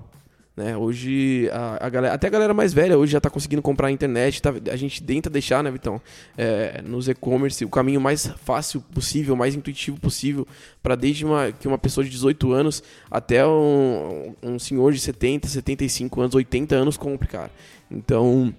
Né? Hoje, a, a, galera, até a galera mais velha hoje já está conseguindo comprar a internet. Tá, a gente tenta deixar, né, Vitão? É, nos e-commerce, o caminho mais fácil possível, mais intuitivo possível, para desde uma, que uma pessoa de 18 anos até um, um senhor de 70, 75 anos, 80 anos compre, cara. Então,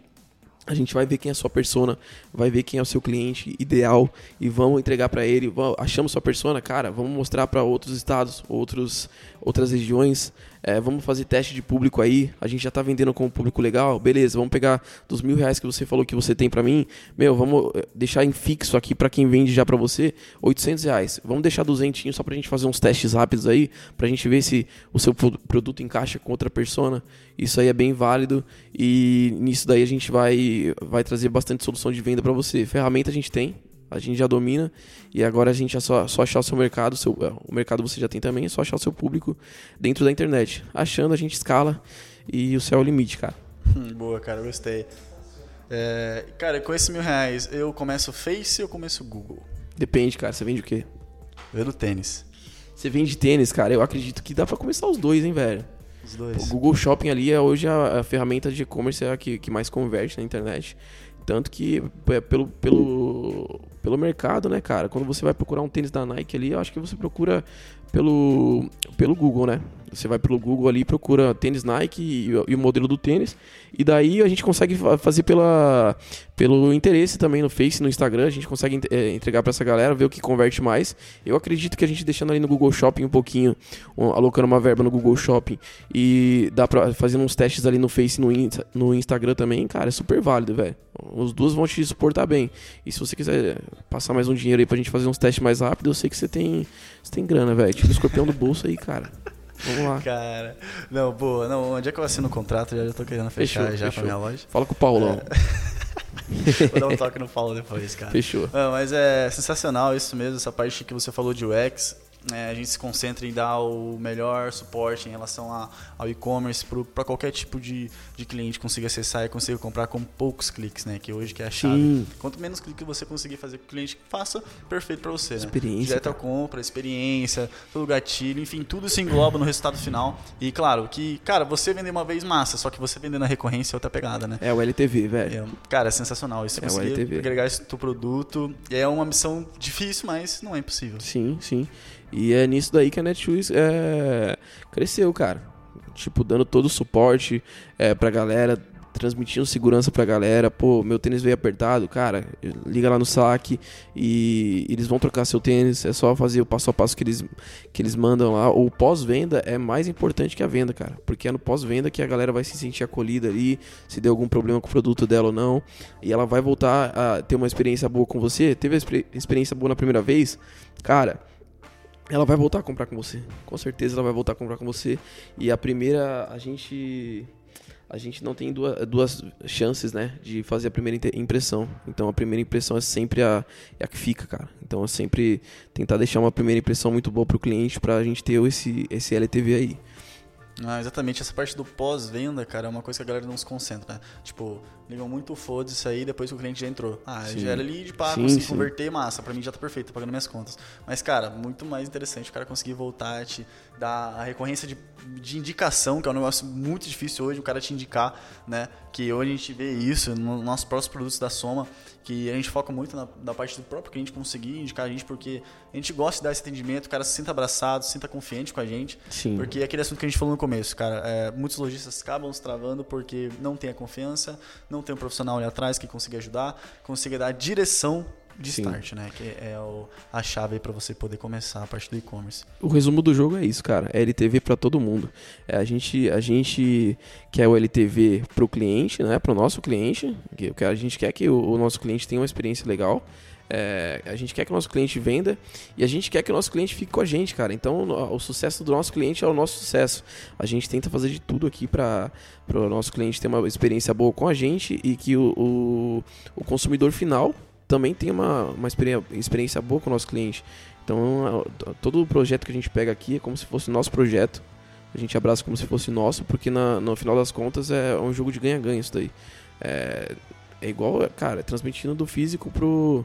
a gente vai ver quem é a sua persona, vai ver quem é o seu cliente ideal e vamos entregar para ele. Achamos sua persona, cara, vamos mostrar para outros estados, outros, outras regiões. É, vamos fazer teste de público aí. A gente já tá vendendo com um público legal, beleza? Vamos pegar dos mil reais que você falou que você tem para mim, meu, vamos eh, deixar em fixo aqui para quem vende já para você, 800 reais. Vamos deixar duzentinho só pra gente fazer uns testes rápidos aí, pra gente ver se o seu produto encaixa com outra persona. Isso aí é bem válido e nisso daí a gente vai, vai trazer bastante solução de venda para você. Ferramenta a gente tem, a gente já domina e agora a gente é só, só achar o seu mercado, seu, é, o mercado você já tem também, é só achar o seu público dentro da internet. Achando, a gente escala e o céu é o limite, cara. Hum, boa, cara, gostei. É, cara, com esses mil reais, eu começo Face ou eu começo Google? Depende, cara. Você vende o quê? Eu do tênis. Você vende tênis, cara. Eu acredito que dá pra começar os dois, hein, velho. Os O dois. Google Shopping ali é hoje a, a ferramenta de e-commerce é que, que mais converte na internet. Tanto que é, pelo, pelo, pelo mercado, né, cara? Quando você vai procurar um tênis da Nike ali, eu acho que você procura pelo, pelo Google, né? Você vai pelo Google ali, procura tênis Nike e, o- e o modelo do tênis. E daí a gente consegue fa- fazer pela, pelo interesse também no Face, no Instagram. A gente consegue eh, entregar pra essa galera, ver o que converte mais. Eu acredito que a gente deixando ali no Google Shopping um pouquinho, um, alocando uma verba no Google Shopping e dá pra fazendo uns testes ali no Face no, no Instagram também, cara, é super válido, velho. Os duas vão te suportar bem. E se você quiser passar mais um dinheiro aí pra gente fazer uns testes mais rápido, eu sei que você tem, você tem grana, velho. Tira o escorpião do bolso aí, cara. Vamos lá. Cara, não, boa. Não, onde é que eu assino o contrato? Já, já tô querendo fechar Fechou, já fechou. pra minha loja. Fala com o Paulão. Vou dar um toque no Paulo depois, cara. Fechou. Mas é sensacional isso mesmo, essa parte que você falou de UX. É, a gente se concentra em dar o melhor suporte em relação a- ao e-commerce para qualquer tipo de, de cliente consiga acessar e consiga comprar com poucos cliques, né? Que hoje que é a chave. Sim. Quanto menos clique você conseguir fazer com o cliente, faça perfeito para você. Né? Experiência, Direto à compra, experiência, todo gatilho, enfim, tudo se engloba no resultado final. E claro, que, cara, você vender uma vez massa, só que você vender na recorrência é outra pegada, né? É o LTV, velho. É, cara, é sensacional. Isso É, o conseguir LTV. agregar no teu produto. É uma missão difícil, mas não é impossível. Sim, sim. E é nisso daí que a Netshoes é, cresceu, cara. Tipo, dando todo o suporte é, pra galera, transmitindo segurança pra galera. Pô, meu tênis veio apertado, cara, liga lá no saque e eles vão trocar seu tênis. É só fazer o passo a passo que eles, que eles mandam lá. O pós-venda é mais importante que a venda, cara. Porque é no pós-venda que a galera vai se sentir acolhida ali, se deu algum problema com o produto dela ou não. E ela vai voltar a ter uma experiência boa com você. Teve a experi- experiência boa na primeira vez, cara ela vai voltar a comprar com você. Com certeza ela vai voltar a comprar com você. E a primeira, a gente. A gente não tem duas, duas chances, né? De fazer a primeira impressão. Então a primeira impressão é sempre a, é a que fica, cara. Então é sempre tentar deixar uma primeira impressão muito boa pro cliente pra gente ter esse, esse LTV aí. Ah, exatamente, essa parte do pós-venda, cara, é uma coisa que a galera não se concentra, né? Tipo, ligam muito foda isso aí depois que o cliente já entrou. Ah, Sim. já era lead, pá, Sim, consegui sim. converter, massa, pra mim já tá perfeito, pagando minhas contas. Mas, cara, muito mais interessante o cara conseguir voltar, te dar a recorrência de, de indicação, que é um negócio muito difícil hoje, o cara te indicar, né? Que hoje a gente vê isso nos nossos próprios produtos da Soma, que a gente foca muito na, na parte do próprio cliente conseguir indicar a gente, porque a gente gosta de dar esse atendimento, o cara se sinta abraçado, se sinta confiante com a gente. Sim. Porque é aquele assunto que a gente falou no começo, cara. é, muitos lojistas acabam se travando porque não tem a confiança, não tem um profissional ali atrás que consiga ajudar, consiga dar a direção de Sim. start, né? Que é o- a chave para você poder começar a parte do e-commerce. O resumo do jogo é isso, cara. É LTV pra todo mundo. É, a, gente, a gente quer o LTV pro cliente, né? Pro nosso cliente. Que a gente quer que o, o nosso cliente tenha uma experiência legal. É, a gente quer que o nosso cliente venda e a gente quer que o nosso cliente fique com a gente, cara. Então, o, sucesso do nosso cliente é o nosso sucesso. A gente tenta fazer de tudo aqui para o nosso cliente ter uma experiência boa com a gente e que o, o, o consumidor final também tenha uma, uma experiência, boa com o nosso cliente. Então, todo o projeto que a gente pega aqui é como se fosse nosso projeto. A gente abraça como se fosse nosso, porque na- no final das contas é um jogo de ganha-ganha isso daí. É, é igual, cara, é transmitindo do físico pro,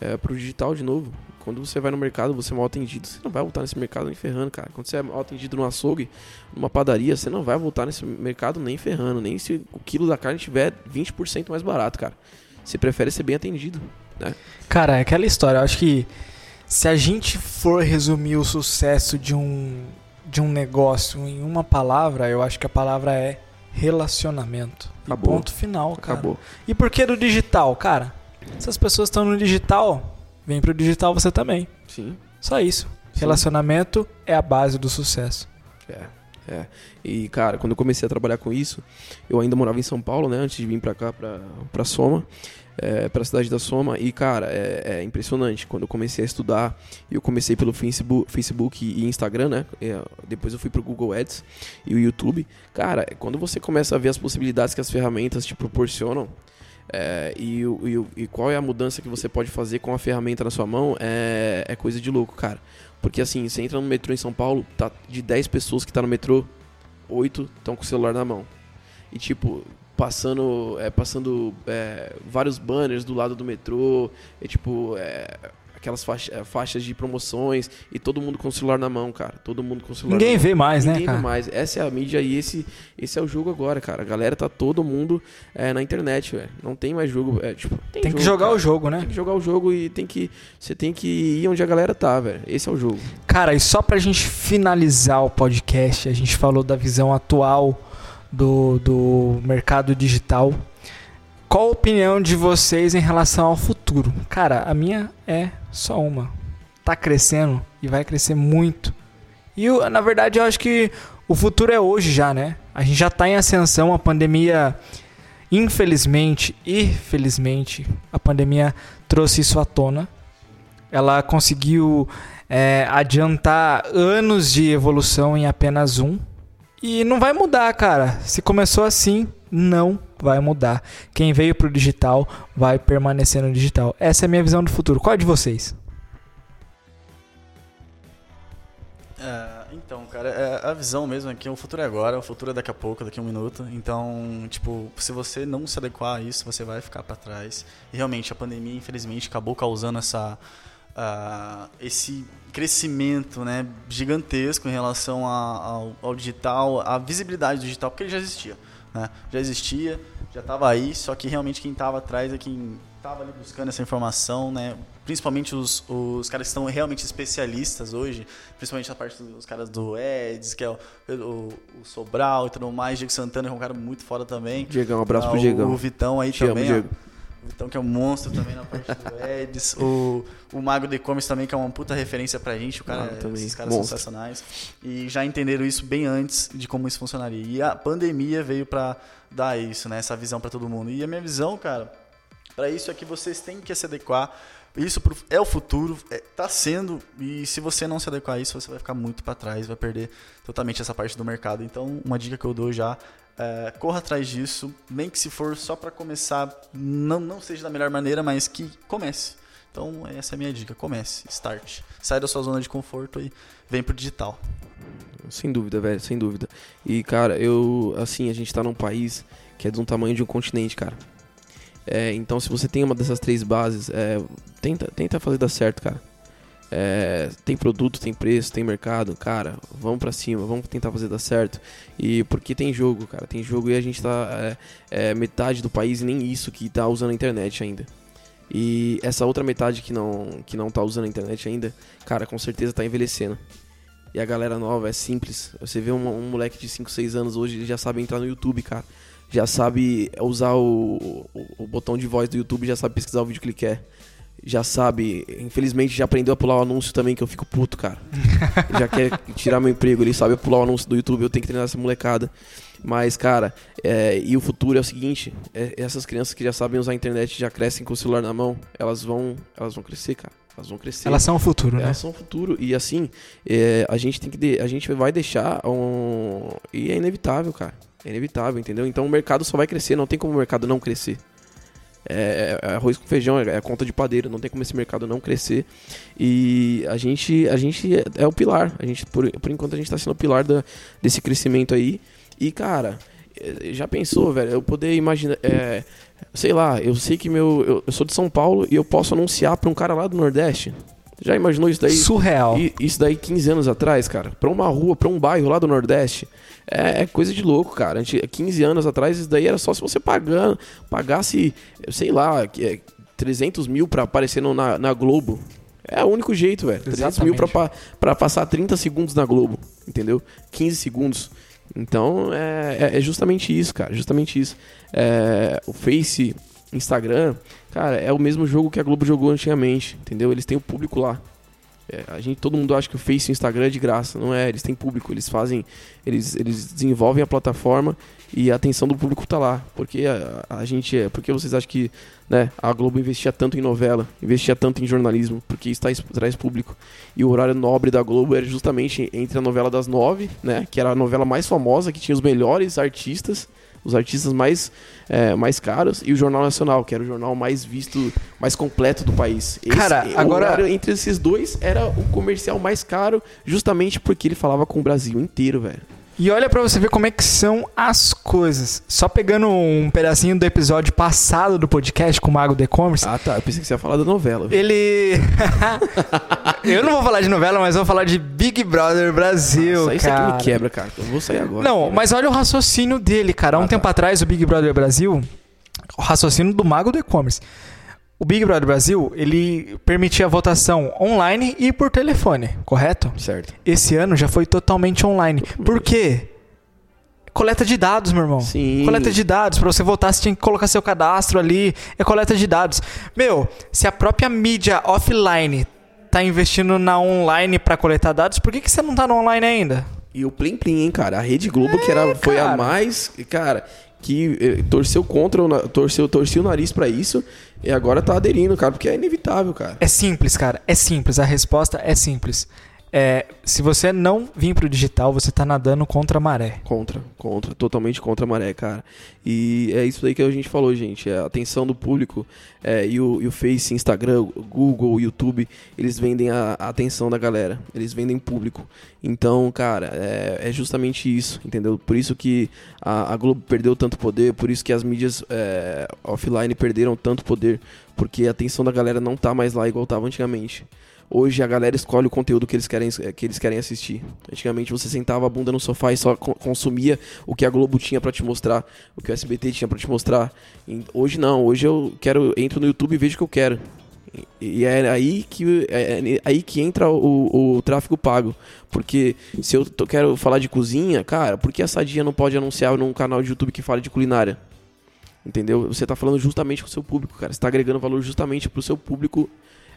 é, pro digital de novo. Quando você vai no mercado, você é mal atendido, você não vai voltar nesse mercado nem ferrando, cara. Quando você é mal atendido no açougue, numa padaria, você não vai voltar nesse mercado nem ferrando, nem se o quilo da carne tiver 20% mais barato, cara. Você prefere ser bem atendido, né? Cara, é aquela história. Eu acho que se a gente for resumir o sucesso de um, de um negócio em uma palavra, eu acho que a palavra é relacionamento. E Acabou. ponto final, cara. Acabou. E por que do digital, cara? Se as pessoas estão no digital, vem pro digital você também. Sim. Só isso. Sim. Relacionamento é a base do sucesso. É, é. E, cara, quando eu comecei a trabalhar com isso, eu ainda morava em São Paulo, né? Antes de vir pra cá, pra, pra Soma, é, pra cidade da Soma. E, cara, é, é impressionante. Quando eu comecei a estudar, eu comecei pelo Facebook, Facebook e Instagram, né? É, depois eu fui pro Google Ads e o YouTube. Cara, quando você começa a ver as possibilidades que as ferramentas te proporcionam, é, e, e e qual é a mudança que você pode fazer com a ferramenta na sua mão é, é coisa de louco, cara. Porque assim, você entra no metrô em São Paulo, tá de 10 pessoas que tá no metrô, 8 estão com o celular na mão. E tipo, passando, é, passando é, vários banners do lado do metrô, é, tipo, é, aquelas faixa, é, faixas de promoções e todo mundo com o celular na mão, cara. Todo mundo com o celular Ninguém na mão. vê mais, né, Ninguém cara? vê mais. Essa é a mídia e esse, esse é o jogo agora, cara. A galera tá todo mundo é, na internet, velho. Não tem mais jogo. É, tipo, tem, Tem que jogo, jogar cara. o jogo, né? Tem que jogar o jogo e tem que. Você tem que ir onde a galera tá, velho. Esse é o jogo. Cara, e só pra gente finalizar o podcast, a gente falou da visão atual do, do mercado digital. Qual a opinião de vocês em relação ao futuro? Cara, a minha é só uma. Tá crescendo e vai crescer muito. E na verdade eu acho que o futuro é hoje já, né? A gente já tá em ascensão, a pandemia, infelizmente e felizmente, a pandemia trouxe isso à tona. Ela conseguiu é, adiantar anos de evolução em apenas um. E não vai mudar, cara. Se começou assim, não vai mudar. Quem veio pro digital vai permanecer no digital. Essa é a minha visão do futuro. Qual é de vocês? É, então, cara, é, a visão mesmo é que o futuro é agora, o futuro é daqui a pouco, daqui a um minuto. Então, tipo, se você não se adequar a isso, você vai ficar para trás. E realmente, a pandemia, infelizmente, acabou causando essa, ah, esse crescimento né, gigantesco em relação a- ao, ao digital, a visibilidade do digital, porque ele já existia. Né? Já existia, já estava aí, só que realmente quem estava atrás é quem estava ali buscando essa informação, né? principalmente os, os caras que estão realmente especialistas hoje, principalmente a parte dos caras do Eds, que é o, o, o Sobral e tudo mais, Diego Santana, que é um cara muito foda também. Diegão, um abraço Ah, pro o- Diegão. O Vitão aí Te amo, também, ó. Vitão que é um monstro também na parte do Eds. o, o Mago de E-Commerce também, que é uma puta referência pra gente. O cara, também, esses caras monstro. sensacionais. E já entenderam isso bem antes de como isso funcionaria. E a pandemia veio pra dar isso, né? Essa visão pra todo mundo. E a minha visão, cara, pra isso é que vocês têm que se adequar. Isso é o futuro, é, tá sendo, e se você não se adequar a isso, você vai ficar muito pra trás, vai perder totalmente essa parte do mercado. Então, uma dica que eu dou já, é, corra atrás disso, nem que se for só pra começar, não, não seja da melhor maneira, mas que comece. Então, essa é a minha dica, comece, start. Sai da sua zona de conforto e vem pro digital. Sem dúvida, velho, sem dúvida. E, cara, eu, assim, a gente tá num país que é de um tamanho de um continente, cara. É, então, se você tem uma dessas três bases, é, tenta, tenta fazer dar certo, cara. É, tem produto, tem preço, tem mercado, cara, vamos pra cima, vamos tentar fazer dar certo. E porque tem jogo, cara, tem jogo e a gente tá é, é, metade do país nem isso que tá usando a internet ainda. E essa outra metade que não, que não tá usando a internet ainda, cara, com certeza tá envelhecendo. E a galera nova é simples. Você vê um, um moleque de 5, 6 anos hoje, ele já sabe entrar no YouTube, cara. Já sabe usar o, o, o botão de voz do YouTube, já sabe pesquisar o vídeo que ele quer. Já sabe, infelizmente já aprendeu a pular o anúncio também, que eu fico puto, cara. Ele já quer tirar meu emprego, ele sabe pular o anúncio do YouTube, eu tenho que treinar essa molecada. Mas, cara, é, e o futuro é o seguinte: é- essas crianças que já sabem usar a internet já crescem com o celular na mão, elas vão, elas vão crescer, cara. Elas vão crescer. Elas são o futuro, né? Elas são o futuro. E assim, é, a gente tem que. de- a gente vai deixar um. E é inevitável, cara. É inevitável, entendeu? Então o mercado só vai crescer, não tem como o mercado não crescer. É, é arroz com feijão, é, é conta de padeiro, não tem como esse mercado não crescer. E a gente, a gente é, é o pilar. A gente, por, por enquanto a gente tá sendo o pilar da, desse crescimento aí. E, cara, é, já pensou, velho? Eu poder imaginar. é, sei lá, eu sei que meu. Eu, eu sou de São Paulo e eu posso anunciar pra um cara lá do Nordeste. Já imaginou isso daí? Surreal. Isso daí 15 anos atrás, cara, pra uma rua, pra um bairro lá do Nordeste, é, é coisa de louco, cara. A gente, 15 anos atrás, isso daí era só se você pagando, pagasse, sei lá, que é 300 mil pra aparecer no- na, na Globo. É o único jeito, velho. 300 mil pra, pra passar 30 segundos na Globo, entendeu? 15 segundos. Então, é, é- é justamente isso, cara, justamente isso. É, o Face, Instagram, cara, é o mesmo jogo que a Globo jogou antigamente, entendeu? Eles têm o público lá. É, a gente, todo mundo acha que o Face e o Instagram é de graça, não é? Eles têm público, eles fazem, eles, eles desenvolvem a plataforma e a atenção do público tá lá. Porque a, a gente, é, porque vocês acham que, né, a Globo investia tanto em novela, investia tanto em jornalismo, porque isso traz, traz público. E o horário nobre da Globo era justamente entre a novela das nove, né, que era a novela mais famosa, que tinha os melhores artistas, os artistas mais, é, mais caros, e o Jornal Nacional, que era o jornal mais visto, mais completo do país. Esse- Cara, o agora- entre esses dois era o comercial mais caro, justamente porque ele falava com o Brasil inteiro, velho. E olha pra você ver como é que são as coisas. Só pegando um pedacinho do episódio passado do podcast com o Mago do E-Commerce, Ah, tá. Eu pensei que você ia falar da novela. ele. eu não vou falar de novela, mas vou falar de Big Brother Brasil. Nossa, isso aqui cara. me quebra, cara. Eu vou sair agora. Não, mas olha o raciocínio dele, cara. Há um Ah, tempo tá. atrás, o Big Brother Brasil, o raciocínio do mago do e-commerce. O Big Brother Brasil, ele permitia votação online e por telefone, correto? Certo. Esse ano já foi totalmente online. Por quê? Coleta de dados, meu irmão. Sim. Coleta de dados. Pra você votar, você tinha que colocar seu cadastro ali. É coleta de dados. Meu, se a própria mídia offline tá investindo na online pra coletar dados, por que, que você não tá no online ainda? E o Plim Plim, hein, cara? A Rede Globo, que era, foi a É, mais. Cara, que eh, torceu contra, torceu, torcia o nariz pra isso e agora tá aderindo, cara, porque é inevitável, cara. É simples, cara. É simples. A resposta é simples. É, se você não vir pro digital, você tá nadando contra a maré. Contra, contra, totalmente contra a maré, cara. E é isso aí que a gente falou, gente. É a atenção do público é, e, o, e o Face, Instagram, Google, YouTube, eles vendem a, a atenção da galera. Eles vendem público. Então, cara, é, é justamente isso, entendeu? Por isso que a, a Globo perdeu tanto poder, por isso que as mídias é, offline perderam tanto poder, porque a atenção da galera não tá mais lá igual tava antigamente. Hoje a galera escolhe o conteúdo que eles querem, que eles querem assistir. Antigamente você sentava a bunda no sofá e só co- consumia o que a Globo tinha pra te mostrar, o que o SBT tinha pra te mostrar. E hoje não, hoje eu quero entro no YouTube e vejo o que eu quero. E é aí que, é é aí que entra o, o tráfego pago. Porque se eu tô- quero falar de cozinha, cara, por que a Sadia não pode anunciar num canal de YouTube que fala de culinária? Entendeu? Você tá falando justamente com o seu público, cara. Você tá agregando valor justamente pro seu público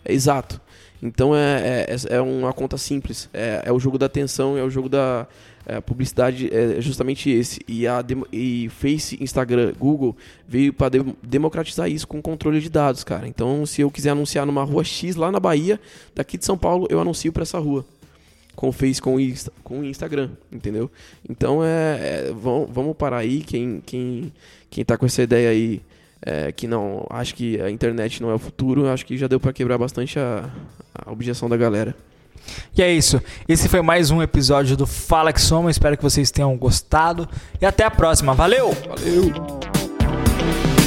é, exato. Então é, é, é uma conta simples. É, é o jogo da atenção, é o jogo da é, publicidade, é justamente esse. E, a e Face, Instagram, Google veio para democratizar isso com controle de dados, cara. Então se eu quiser anunciar numa rua X lá na Bahia, daqui de São Paulo, eu anuncio para essa rua. Com o Face, com o, Insta, com o Instagram, entendeu? Então é, é vamos, vamos parar aí. Quem, quem, quem tá com essa ideia aí é, que não, acho que a internet não é o futuro, acho que já deu para quebrar bastante a, a objeção da galera. E é isso. Esse foi mais um episódio do Fala Que Soma. Espero que vocês tenham gostado. E até a próxima. Valeu! Valeu!